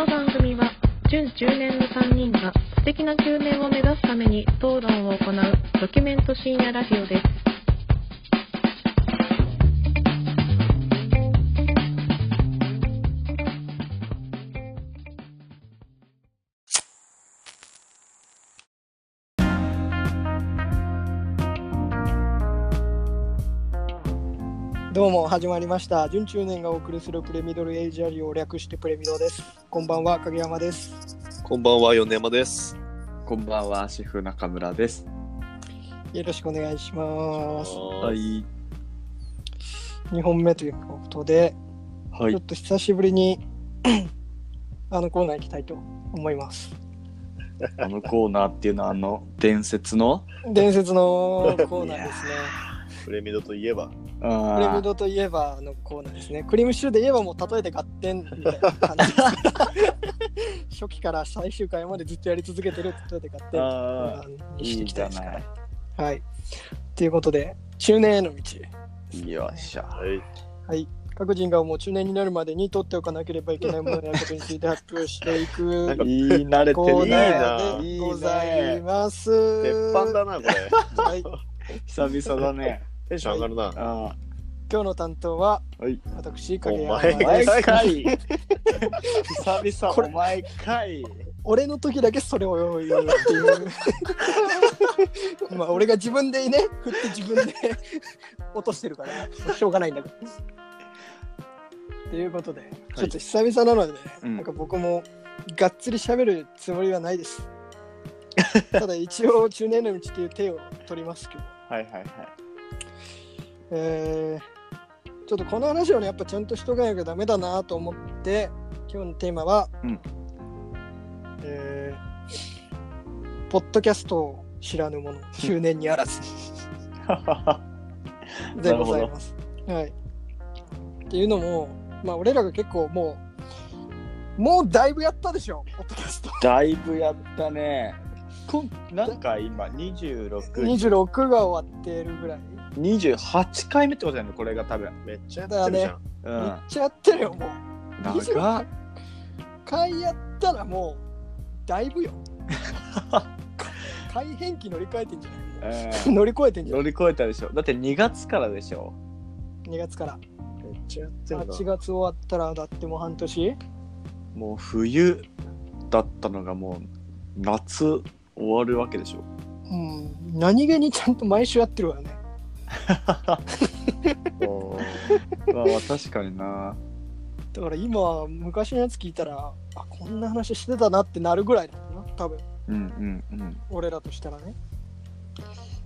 この番組は準10年の3人が素敵な9年を目指すために討論を行うドキュメント深夜ラジオです。どうも始まりました準中年がお送りするプレミドルエイジアリを略してプレミドですこんばんは影山ですこんばんは、米山です。こんばんは、シェフ中村です。よろしくお願いしますい。2本目ということで、はちょっ。と久しぶりに あのコーナー行きたいと思います あのコーナーっていうのは、あの、伝説の？伝説のコーナーですねプレミドといえば、プレミあドといえばのコーナーですねクリームシチューで言えばもう例えて合点みたいな感じ 初期から最終回までずっとやり続けてる例えて合点あにしていきたいですからいいはい。ということで、中年への道。ー。よっしゃ。はい、はい。各人がもう中年になるまでに取っておかなければいけないものやことについて発表していくかいい、慣れコてるーナね。ーでございね。ます。鉄板だな、これ。はい。久々だね。テンション上がるな。あ今日の担当は、はい。私、影山お前。かい。久々、これお前かい。俺の時だけそれを言うっていう。まあ、俺が自分でね、振って自分で落としてるから、しょうがないんだけど。ということで、ちょっと久々なのでね、うんなんか僕もがっつり喋るつもりはないです。ただ一応、中年の道っていう手を取りますけど、はいはいはい。えー、ちょっとこの話をね、やっぱちゃんとしとかなきゃダメだなと思って、今日のテーマは、うんえー、ポッドキャストを知らぬ者、中年にあらず でございます。はい。っていうのも、まあ、俺らが結構もう、もうだいぶやったでしょ、ポッドキャスト。だいぶやったね。こんなんか今、26、26が終わってるぐらい。28回目ってことだよね、これが多分。めっちゃやってるじゃん。うん。めっちゃやってるよ、もう。長っ。回やったらもう、だいぶよ。改変期乗り換えてんじゃない？もうんう乗り越えてんじゃない？乗り越えたでしょだって2月からでしょ ?2 月から。めっちゃやってるな。8月終わったら、だってもう半年？もう冬だったのがもう夏終わるわけでしょうん。何気にちゃんと毎週やってるわよね。まあまあ確かにな。だから今、昔のやつ聞いたら、あ、こんな話してたなってなるぐらいだな、多分。うんうんうん。俺らとしたらね。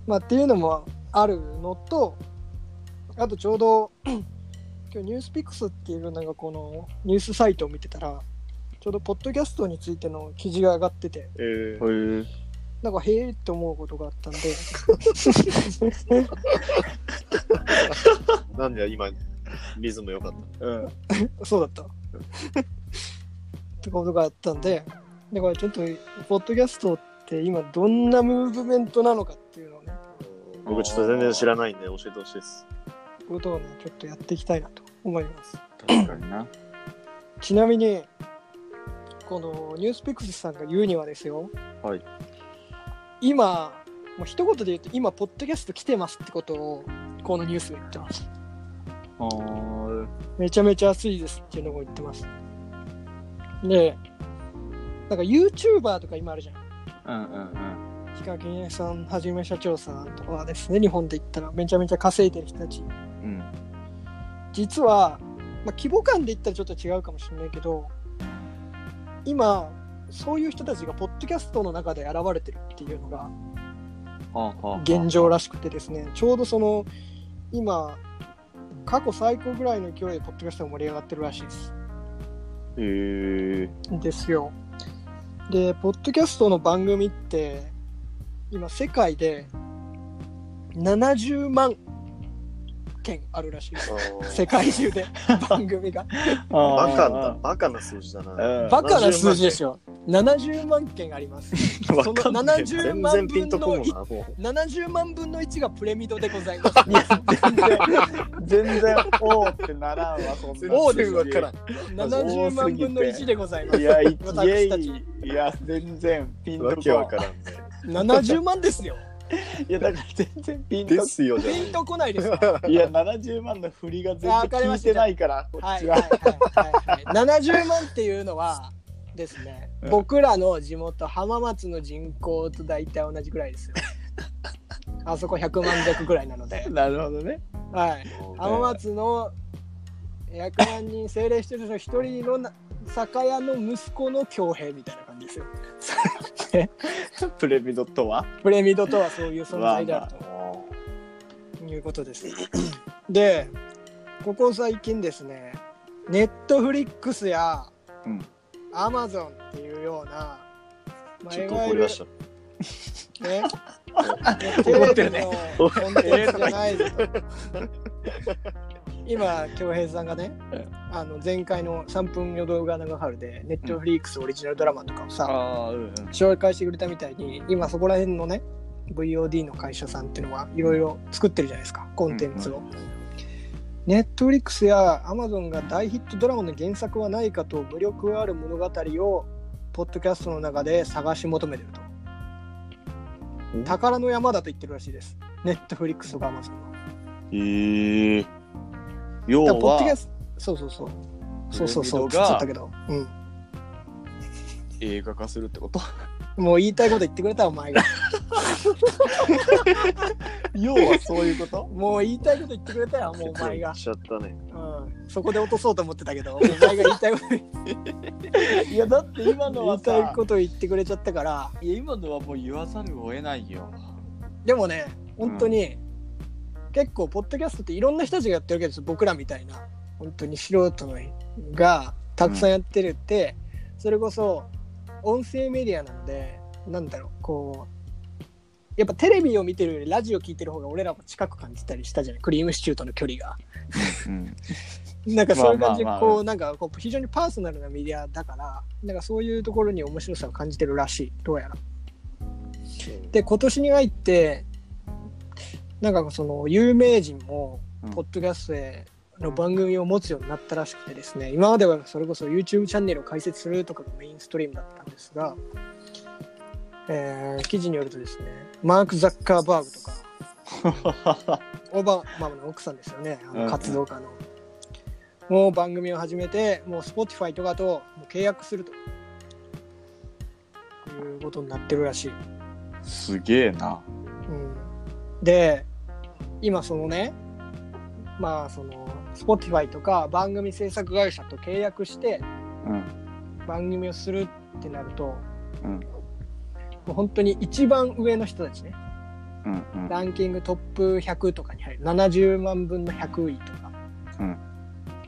まあっていうのもあるのと、あとちょうど 今日ニュースピックスっていうなんかこのニュースサイトを見てたら、ちょうどポッドキャストについての記事が上がってて、えー。へえなんかへえって思うことがあったんで、なんで今、リズム良かっうんそうだった。ってことがあったんで、だからちょっとポッドキャストって今どんなムーブメントなのかっていうのをね、た。僕ちょっと全然知らないんで教えてほしいです。ことをね、ちょっとやっていきたいなと思います。確かになちなみに、このニュースピックスさんが言うにはですよ、はい今、もう一言で言うと、今、ポッドキャスト来てますってことを、このニュースが言ってます。めちゃめちゃ熱いですっていうのを言ってます。で、なんか YouTuber とか今あるじゃん。うんうんヒカキンさん、はじめ社長さんとかはですね、日本で言ったらめちゃめちゃ稼いでる人たち。うん実は、まあ、規模感で言ったらちょっと違うかもしれないけど、今、そういう人たちがポッドキャストの中で現れてるっていうのが現状らしくてですね、ちょうどその、今、過去最高ぐらいの勢いでポッドキャストが盛り上がってるらしいです。へえですよ。で、ポッドキャストの番組って、今、世界で70万件あるらしいです。世界中で 番組が。バカな、バカな数字だな。バカな数字でしょ。70万件あります。わそのかんない70全万分のとこんな、もう。70万分の1がプレミドでございます。全然おーってならんわそんなおーでわからん。70万分の1でございます。いやいや全然ピンとわけわこからんね。70万ですよ。いやだから全然ピンとですよじゃピンとこないですか。いや70万の振りが全然聞いてないからこっちははいはいはいはいはい。70万っていうのはですね、うん僕らの地元浜松の人口と大体同じぐらいですよ。あそこ100万弱ぐらいなので、なるほどねはい。浜松の100万人政令してる人一人のな酒屋の息子の強兵みたいな感じですよ。プレミドとは？プレミドとはそういう存在であるということです。で、ここ最近ですね、ネットフリックスやうんアマゾンっていうような、まあ、ちょっと怒り出した。ね、怒ってるねテレビのコンテンツじゃないぞと。今、恭平さんがね、あの前回の3分よ動画長春で、ネットフリックスオリジナルドラマとかをさ、うんうん紹介してくれたみたいに、今そこら辺のね、VOD の会社さんっていうのはいろいろ作ってるじゃないですか、コンテンツを。ネットフリックスやアマゾンが大ヒットドラマの原作はないかと無力ある物語をポッドキャストの中で探し求めてると。宝の山だと言ってるらしいです。ネットフリックスとかアマゾンは。へえ要だからポッドキャはスト、そうそうそう。そうそうそう、プレミドがつっちゃったけど。うん。映画化するってこと？もう言いたいこと言ってくれたお前が。要はそういうこと？もう言いたいこと言ってくれたよ、もうお前が。ちゃったね。うん。そこで落とそうと思ってたけど、お前が言いたいこといやだって今の言はいさたいこと言ってくれちゃったから、いや今のはもう言わざるを得ないよでもね、本当に、結構、ポッドキャストっていろんな人たちがやってるわけですよ、僕らみたいな、本当に素人のがたくさんやってるって、それこそ、音声メディアなので、なんだろう、こう、やっぱテレビを見てるよりラジオ聞いてる方が俺らも近く感じたりしたじゃない？クリームシチューとの距離が。うん なんかそういう感じで、こう、なんかこう非常にパーソナルなメディアだから、なんかそういうところに面白さを感じてるらしい、どうやら。で今年に入ってなんかその有名人もうん。ポッドキャストへの番組を持つようになったらしくてですね今まではそれこそ YouTube チャンネルを開設するとかがメインストリームだったんですが、えー記事によるとですねマーク・ザッカーバーグとか オバマの奥さんですよねあの活動家の、もう番組を始めてもう Spotify とかともう契約すると。いうことになってるらしい。すげえな。うん。で今そのねまあその Spotify とか番組制作会社と契約してうん。番組をするってなると、うん。もう本当に一番上の人たちね。うんうん。ランキングトップ100とかに入る。70万分の100位とかうん。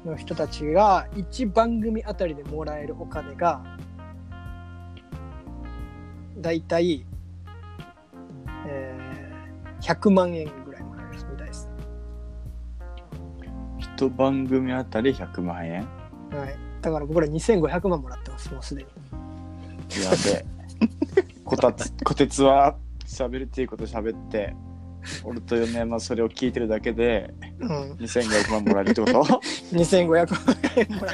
の人たちが1番組あたりでもらえるお金がだいたい、えー100万円ぐと番組あたり100万円？はい。だから僕ら2500万もらってます、もうすでに。やべ こたつこてつは喋るっていうこと喋って俺と米山それを聞いてるだけでうん。2500万もらえるってこと？2500万円もら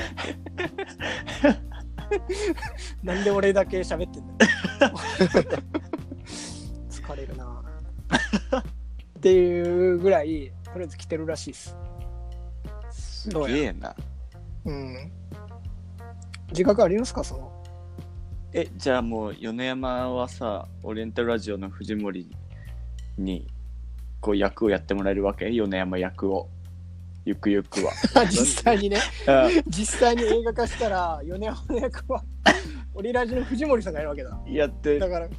える んで俺だけ喋ってんだ疲れるなっていうぐらい、とりあえず来てるらしいです。すげえな。うん。自覚ありますか？その。えじゃあもう米山はさオリエンタルラジオの藤森にこう役をやってもらえるわけ？米山役を。ゆくゆくは。実際にね、うん。実際に映画化したら、米山の役は、オリラジの藤森さんがやるわけだ。やってだから、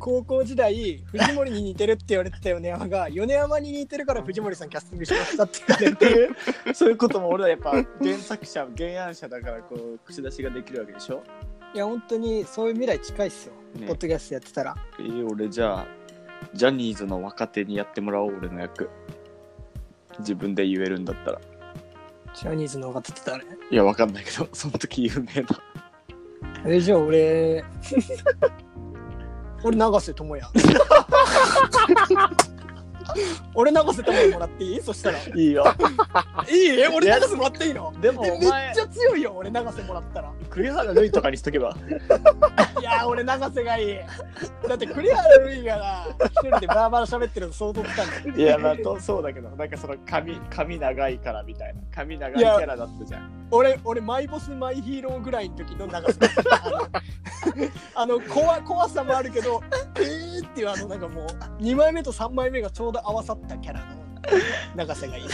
高校時代、藤森に似てるって言われてた米山が、米山に似てるから藤森さんキャスティングしましたって言われて、そういうことも俺はやっぱ原作者原案者だからこう口出しができるわけでしょ、いや、本当にそういう未来近いっすよ。ね。ポッドキャストやってたら。えー俺じゃあジャニーズの若手にやってもらおう俺の役。自分で言えるんだったら。ジャニーズの若手って誰？いやわかんないけどその時有名な。えじゃあ俺俺永瀬智也。俺永瀬智也もらっていい？そしたら。いいいよ。いえ俺永瀬もらっていいの？でもえめっお前ち、ゃ強いよ俺永瀬もらったら。栗原瑠衣とかにしとけば。いやー俺永瀬がいい。だって栗原瑠衣がな一人でバーバラ喋ってるの相当つかんいや、まあ、とそうだけど、なんかその髪、髪長いからみたいな。髪長いキャラだったじゃん。俺俺マイボスマイヒーローぐらいの時の永瀬あの あの怖怖さもあるけどえーっていうあのなんかもう2枚目と3枚目がちょうど合わさったキャラの永瀬がいい。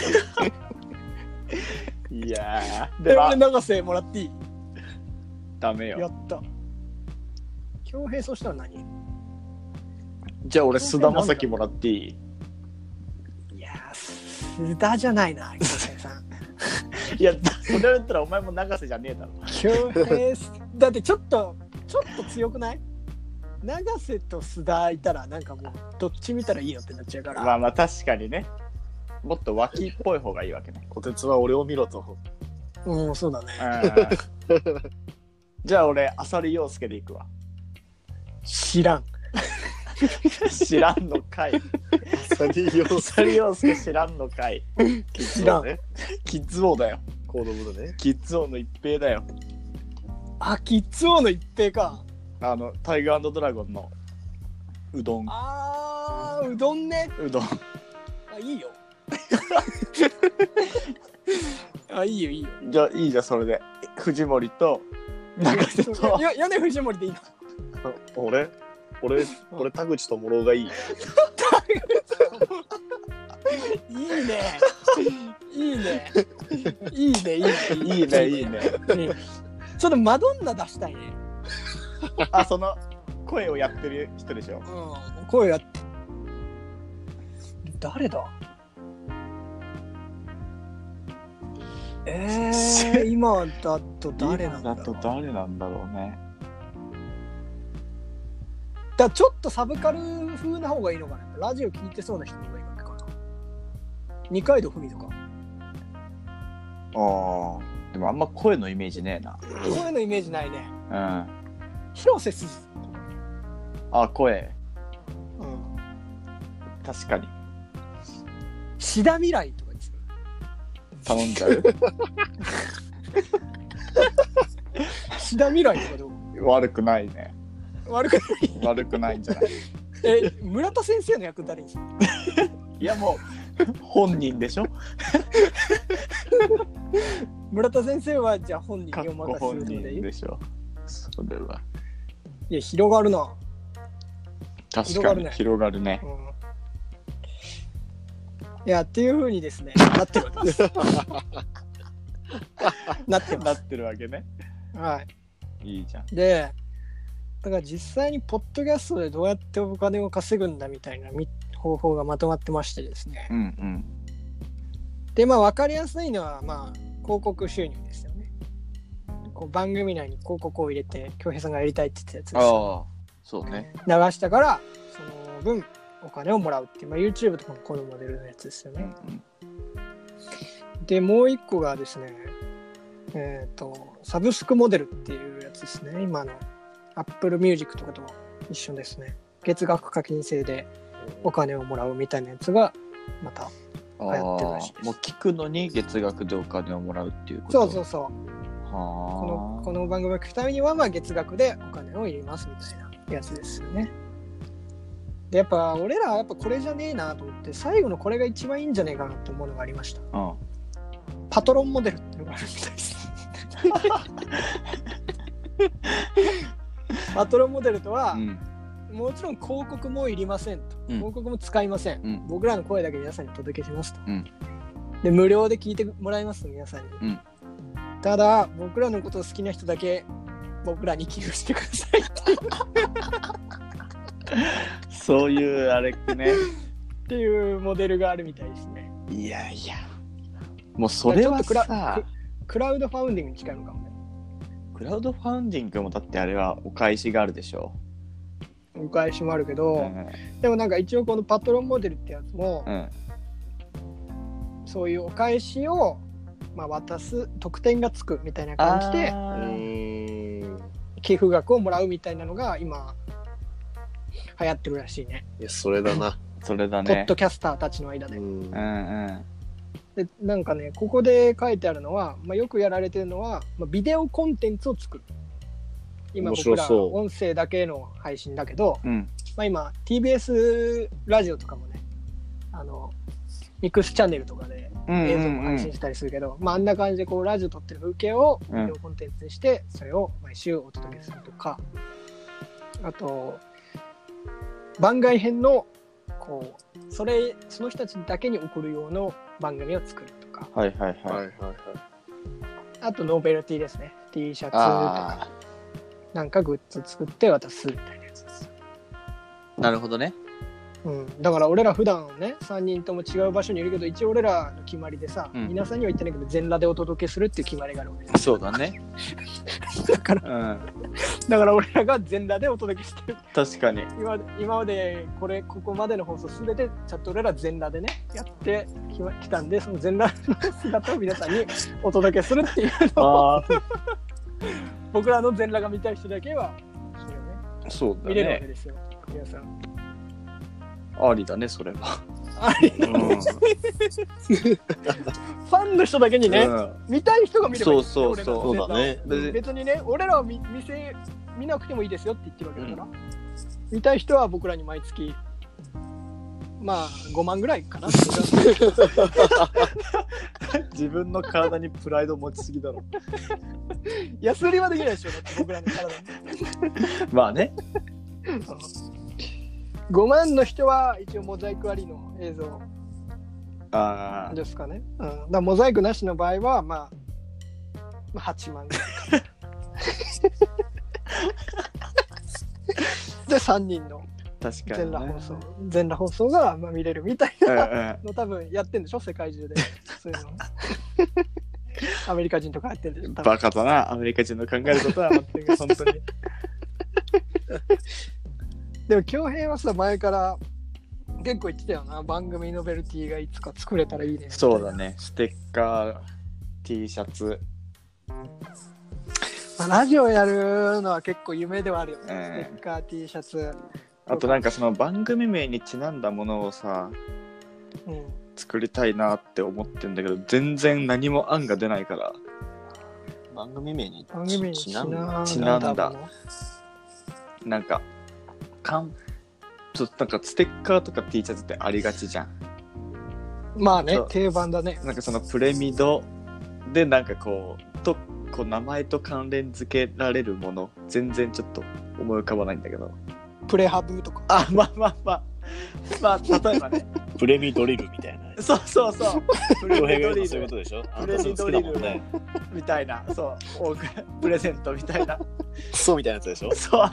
いやー、ででも俺永瀬もらっていい？ダメよ。やった恭平そしたら何？じゃあ俺、菅田将暉もらっていい？いやー須田じゃないな恭平さん いや、それ言ったらお前も永瀬じゃねえだろ。恭平だってちょっとちょっと強くない？永瀬と須田いたらなんかもうどっち見たらいいよってなっちゃうから、まあまあ、確かにね。もっと脇っぽい方がいいわけね。こてつは俺を見ろと。うんそうだねうん じゃあ俺、浅利陽介でいくわ。知らん知らんのかい。サニーヨー浅利陽介知らんのかい。知らんね。キッズ王だよ。コードブルね。キッズ王の一平だよ。あキッズ王の一平かあの、タイガードラゴンのうどん。あーうどんねうどん。あいいよあいいよいいよじゃあいいじゃん、それで。藤森と永瀬と。よ米藤森でいいの俺 俺、俺田口智郎がいい。いいねいいねいいねいいねいいね、いいね。ねちょっとマドンナ出したいねあ、その声をやってる人でしょ。うん声や誰だ？えー、今だと誰なんだろう今だと誰なんだろうね。だちょっとサブカル風な方がいいのかなラジオ聞いてそうな人の方がいいわけかな二階堂ふみとかああ。でもあんま声のイメージねえな。声のイメージないねうん。あ、広瀬すず、声。うん、確かに。志田未来とかにする頼んじゃう。志田未来とかどう？悪くないね。悪くない。悪くないんじゃない？え村田先生の役誰にする いやもう、本人でしょ？村田先生はじゃあ本人にお任せするのでいい？人でしょ。それは。いや広がるな、確かに広がるね。ね。うん。いやっていうふうにですねなってるわけです。なってまなってるわけね。すはい。いいじゃん。でだから実際にポッドキャストでどうやってお金を稼ぐんだみたいなみ方法がまとまってましてですね。うんうん。でまあ分かりやすいのはまあ広告収入ですよね。こう番組内に広告を入れて恭平さんがやりたいって言ってたやつですよ。ああ、そうね。流したからその分お金をもらうっていう、まあ、YouTube とかもこのモデルのやつですようんねでもう一個がですねえっ、とサブスクモデルっていうやつですね今の Apple Music とかと一緒ですね月額課金制でお金をもらうみたいなやつがまたうん。流行ってるらしいですもう聞くのに月額でお金をもらうっていうこと？そうそうそうはこのあ。この番組を聞くためにはまあ月額でお金を入れますみたいなやつですよね。でやっぱ俺らはやっぱこれじゃねえなと思って最後のこれが一番いいんじゃねえかなと思うのがありました。うん。パトロンモデルっていうのがあるみたいです。パトロンモデルとは、うん。もちろん広告もいりませんと、うん。広告も使いません、うん。僕らの声だけ皆さんにお届けしますと、うん。で無料で聞いてもらいます皆さんに、うん。ただ僕らのことを好きな人だけ僕らに寄付してください そういうあれね。っていうモデルがあるみたいですね。いやいや。もうそれはさ、クラウドファウンディングに近いのかも。ねクラウドファウンディングもだってあれはお返しがあるでしょ。お返しもあるけど、うん。でもなんか一応このパトロンモデルってやつも、うん。そういうお返しを、まあ、渡す特典がつくみたいな感じで。寄付額をもらうみたいなのが今流行ってるらしいねいや、それだな。それだねポッドキャスターたちの間で。うんうんうんでなんかねここで書いてあるのは、まあ、よくやられてるのは、まあ、ビデオコンテンツを作る。今面僕ら音声だけの配信だけど、うん。まあ、今 TBS ラジオとかもねあのミックスチャンネルとかでうん映像も配信したりするけど、まあ、あんな感じでこうラジオ撮ってる風景をうん。ビデオコンテンツにしてそれを毎週お届けするとか。あと番外編のこうそれその人たちだけに送る用の番組を作るとか。はいはいはい。はいはいはい。あとノベルティですね。T シャツとあかなんかグッズ作って渡すみたいなやつです、あなるほどね。うん、だから俺ら普段ね3人とも違う場所にいるけど一応俺らの決まりでさ、うん。皆さんには言ってないけど全裸でお届けするっていう決まりがあるわけですそうだね。だからうんだから俺らが全裸でお届けしてる。確かに。今今までこれここまでの放送すべてちゃんと俺ら全裸でねやってきま来たんでその全裸の姿を皆さんにお届けするっていうのを。僕らの全裸が見たい人だけはそれをねそうだ見れるわけねですよ、皆さんありだねそれは。フうん。ァンの人だけにね、うん。見たい人が見ればいいそうそうそうそうだね。別にね俺らは見見せ見なくてもいいですよって言ってるわけだから、見たい人は僕らに毎月まあ5万ぐらいかな。自分の体にプライド持ちすぎだろ。安売りはできないでしょ僕らの体に。まあね 5万の人は一応モザイクありの映像ああですかね。うん、だモザイクなしの場合は、まあ、まあ、8万。ぐ。で、3人の確かにね。全裸放送、全裸放送がまあ見れるみたいなんの多分やってんでしょ？世界中で。そういうの。アメリカ人とかやってるでしょ？バカだな。アメリカ人の考えることは全く本当に でも、恭平はさ、前から結構言ってたよな。番組ノベルティがいつか作れたらいいね。そうだねステッカー T シャツまあ、ラジオやるのは結構夢ではあるよね。うんステッカー T シャツ。あとなんかその番組名にちなんだものをさうん。作りたいなって思ってんだけど全然何も案が出ないから番組名に番組にちなんだだちなんだものなんかかん。ちょっとなんかステッカーとか T シャツってありがちじゃん。まあねそう、定番だね。なんかそのプレミドでなんかこうとこう名前と関連付けられるもの全然ちょっと思い浮かばないんだけど。プレハブとか。あまあまあまあ まあ例えばねプレミドリルみたいな。そうそうそうプ恭レミドリ平が言うとそういうこルとでしょ？あプレミドリル。みたいなそうプレゼントみたいなクソみたいなやつでしょ？そう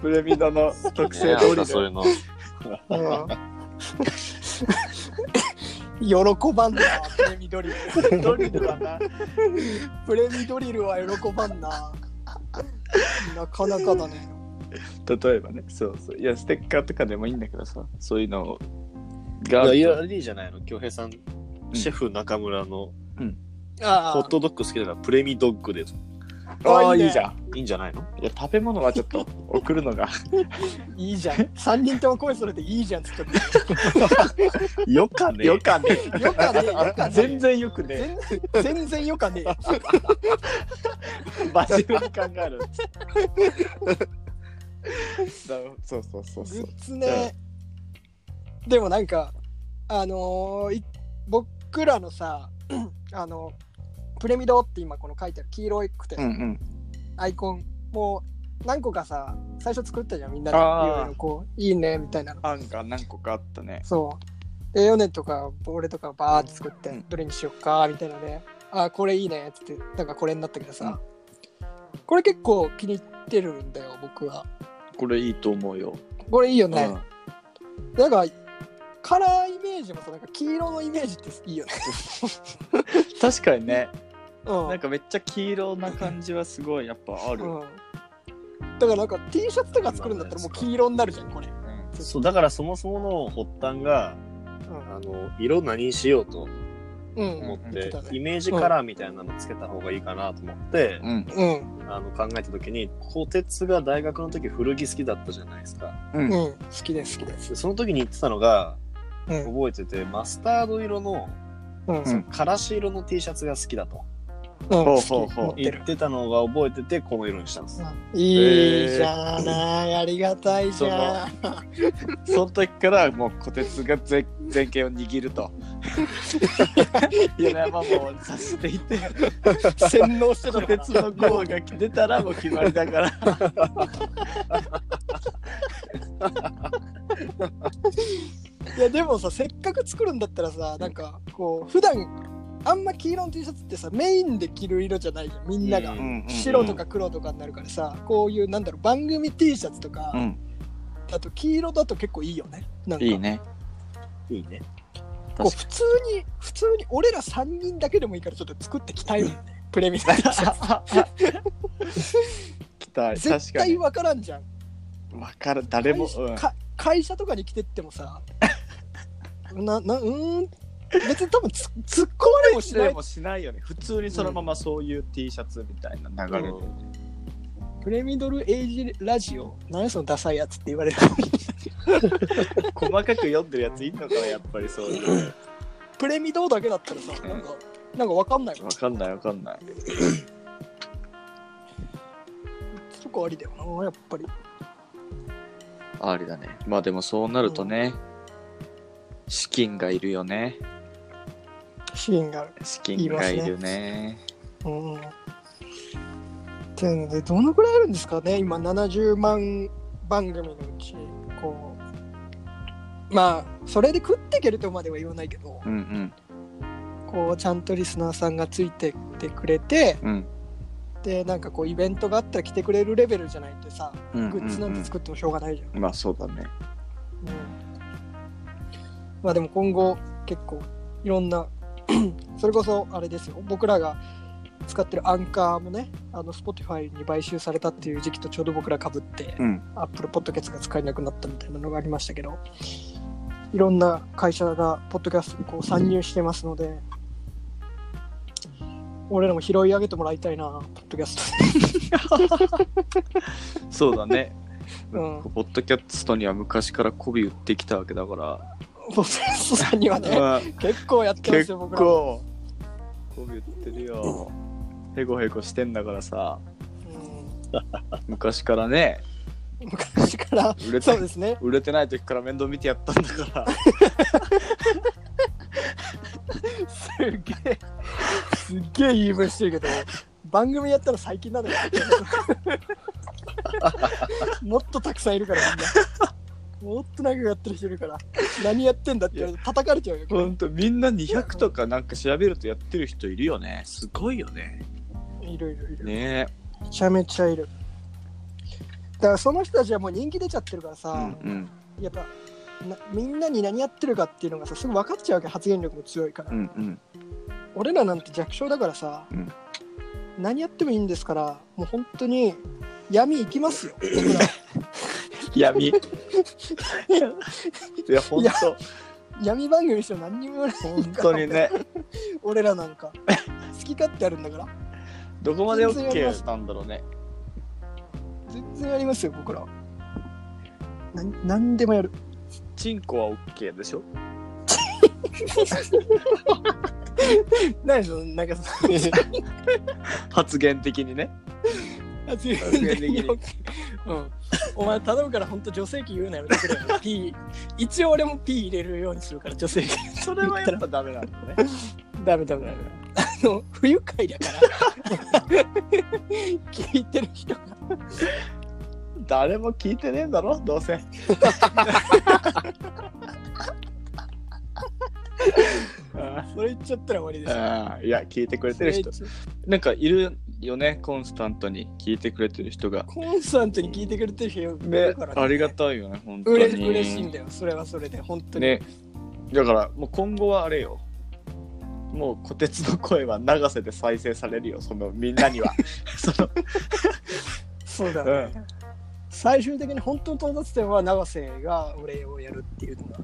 プレミドの特製ねドリルそういうの。うん 喜ばんな、プレミドリル。ドリルだなプレミドリルは喜ばんな。なかなかだね。例えばねそうそう。いやステッカーとかでもいいんだけどさそういうのいがや、いや、いいじゃないの。恭平さん、シェフ中村のあホットドッグ好きだからプレミドッグで。ああいい。ねいいじゃん。いいんじゃないの？いや食べ物はちょっと 送るのが。いいじゃん。3人とも声それていいじゃんっつって よかねよかねよかねよかね全然よくね全全然よかね真面目に考えるだそうそうそうそう。グッズね。でもなんか、あのーい僕らのさ、あの、プレミドって今この書いてある黄色くて、うんうん。アイコンもう何個かさ最初作ったじゃんみんなで。いあー。ろいろこういいねみたいなの。案が何個かあったね。そう。でヨネとか俺とかバーって作って、うん。どれにしよっかみたいなのであーこれいいねっつってなんかこれになったけどさ、これ結構気に入ってるんだよ僕はこれいいと思うよ、これいいよね、うん。なんかカラーイメージもさなんか黄色のイメージっていいよね。確かにね。うん。なんかめっちゃ黄色な感じはすごいやっぱある、うん。だからなんか T シャツとか作るんだったらもう黄色になるじゃんこれ、そう、だからそもそもの発端が、うん。あの、色何にしようと、うん思って、言ってたね。イメージカラーみたいなのつけた方がいいかなと思って、うん。うん。あの考えた時に小鉄が大学の時古着好きだったじゃないですか。うん。うん。好きです好きです。でその時に言ってたのがうん。覚えててマスタード色のうん。うん。からし色の T シャツが好きだと。うんほう好きほう。ほう言ってたのが覚えててこの色にしたんです。いいじゃない。ありがたいじゃん。その時からもう小鉄が前前権を握ると。米山もさせていて。洗脳してた小鉄のゴーが出たらもう決まりだから。いやでもさせっかく作るんだったらさなんかこう普段あんま黄色の T シャツってさメインで着る色じゃないじゃんみんなが、うん白とか黒とかになるからさこういうなんだろう番組 T シャツとか、うん。あと黄色だと結構いいよねなんか。いいね。いいね。こう普通に普通に俺ら3人だけでもいいからちょっと作ってきたいもんねプレミアム T シャツ来た絶確かに。対分からんじゃん。分かる誰も、うん。会社か会社とかに来てってもさ ななうーん別に多分つ突っ込まれもしない。しないもしないよね普通にそのままそういう T シャツみたいな流れで、プレミドルエイジラジオ？何そのダサいやつって言われる。細かく読んでるやついんのかなやっぱりそういう。プレミドだけだったらさなんかなんか分かんないもん。分かんない分かんない。そこありだよなやっぱり。ありだね。まあでもそうなるとね、資金がいるよねシーンがある。資金がいるね。うん。っていうのでどのくらいあるんですかね今70万番組のうち。こうまあそれで食っていけるとまでは言わないけど。うんうん。こうちゃんとリスナーさんがついてってくれて。うん。でなんかこうイベントがあったら来てくれるレベルじゃないとさうん。グッズなんて作ってもしょうがないじゃん、まあそうだね。うん。まあでも今後結構いろんな それこそあれですよ。僕らが使ってるアンカーもねあの Spotify に買収されたっていう時期とちょうど僕らかぶって、うん。Apple Podcast が使えなくなったみたいなのがありましたけどいろんな会社がポッドキャストにこう参入してますので俺らも拾い上げてもらいたいなポッドキャス そうだね。トうん。ポッドキャストには昔から媚び売ってきたわけだから、ポッドキャストさんにはねまあ結構やってます結よ僕らも。構媚び売ってるよ。へこへこしてんだからさ。うん。昔からね。昔から。売れてそうですね。売れてない時から面倒見てやったんだから。すげえ。すっげえ言い分してるけど番組やったら最近なのよもっとたくさんいるからみんなもっと長くやってる人いるから何やってんだって言われて叩かれちゃうよほんとみんな200とかなんか調べるとやってる人いるよね。すごいよね。いるいるいる、ね。めちゃめちゃいる。だからその人たちはもう人気出ちゃってるからえさ、うんやっぱなみんなに何やってるかっていうのがさすぐ分かっちゃうわけ発言力も強いから、うんうん。俺らなんて弱小だからさ、うん。何やってもいいんですからもう本当に闇行きますよ 闇。いやほんと。闇番組しても何にも言わない本当にね。俺らなんか。好き勝手あるんだから。どこまで OK なんだろうね。全然やりますよ僕らな何でもやる。チンコは OK でしょ？何そのなんかその。発言的にね。発言的にうん。お前頼むから本当女性器言うなよだけど P 一応俺も P 入れるようにするから女性器。それはやっぱダメなんだね。ダメダメダメ。あの不愉快だから。聞いてる人が。誰も聞いてねえんだろどうせ。それ言っちゃったら終わりですよ。ああいや聞いてくれてる人。なんかいるよねコンスタントに聞いてくれてる人が。コンスタントに聞いてくれてる人いるねから、ありがたいよね本当うれに嬉しいんだよそれはそれで本当に、ね。だからもう今後はあれよ。もう虎鉄の声は長瀬で再生されるよ。そのみんなには。その。そうだね、最終的に本当の到達点は永瀬が俺をやるっていうのが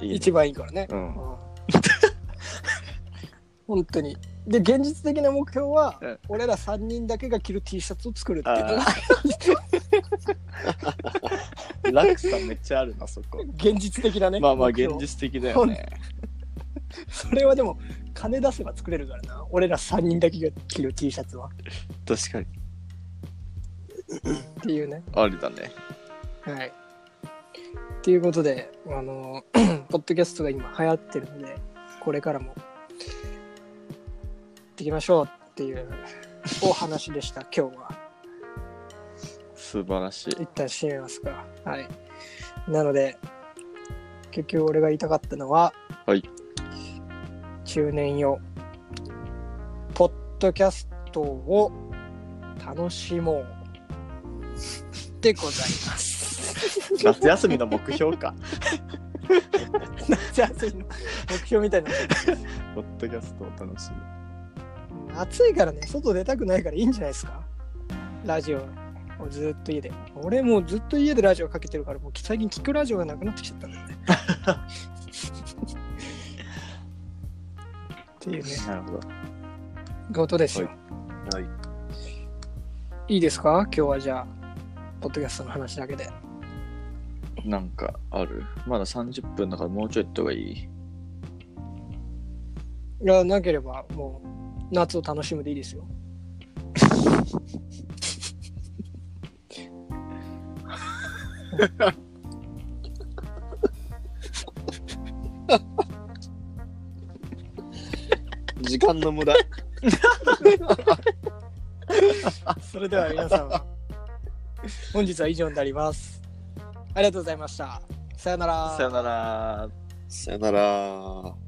一番いいからね、うん。うん。本当に。で、現実的な目標は、うん俺ら3人だけが着る T シャツを作るっていうのがあ 落差めっちゃあるな、そこ。現実的なね。まあまあ、目標現実的だよね。それはでも、金出せば作れるからな。俺ら3人だけが着る T シャツは。確かに。っていうね。ありだね。はい。っていうことで、あの、ポッドキャストが今流行ってるので、これからも、やっていきましょうっていうお話でした、今日は。素晴らしい。一旦締めますか。はい。なので、結局俺が言いたかったのは、はい。中年よ、ポッドキャストを楽しもう。でございます。夏休みの目標か。夏休みの目標みたいな。ポッドキャストを楽しむ。暑いからね、外出たくないからいいんじゃないですか？ラジオをずっと家で。俺もうずっと家でラジオかけてるから、もう最近聞くラジオがなくなってきちゃったんだよね。っていうね、なるほど。ことですよ。はい。いいですか？今日はじゃあ、ポッドキャストの話だけで。なんかある？まだ30分だからもうちょいやった方がいい？いや、なければもう夏を楽しむでいいですよ。時間の無駄。それでは皆さん、本日は以上になります。ありがとうございました。さよなら。さよなら。さよなら。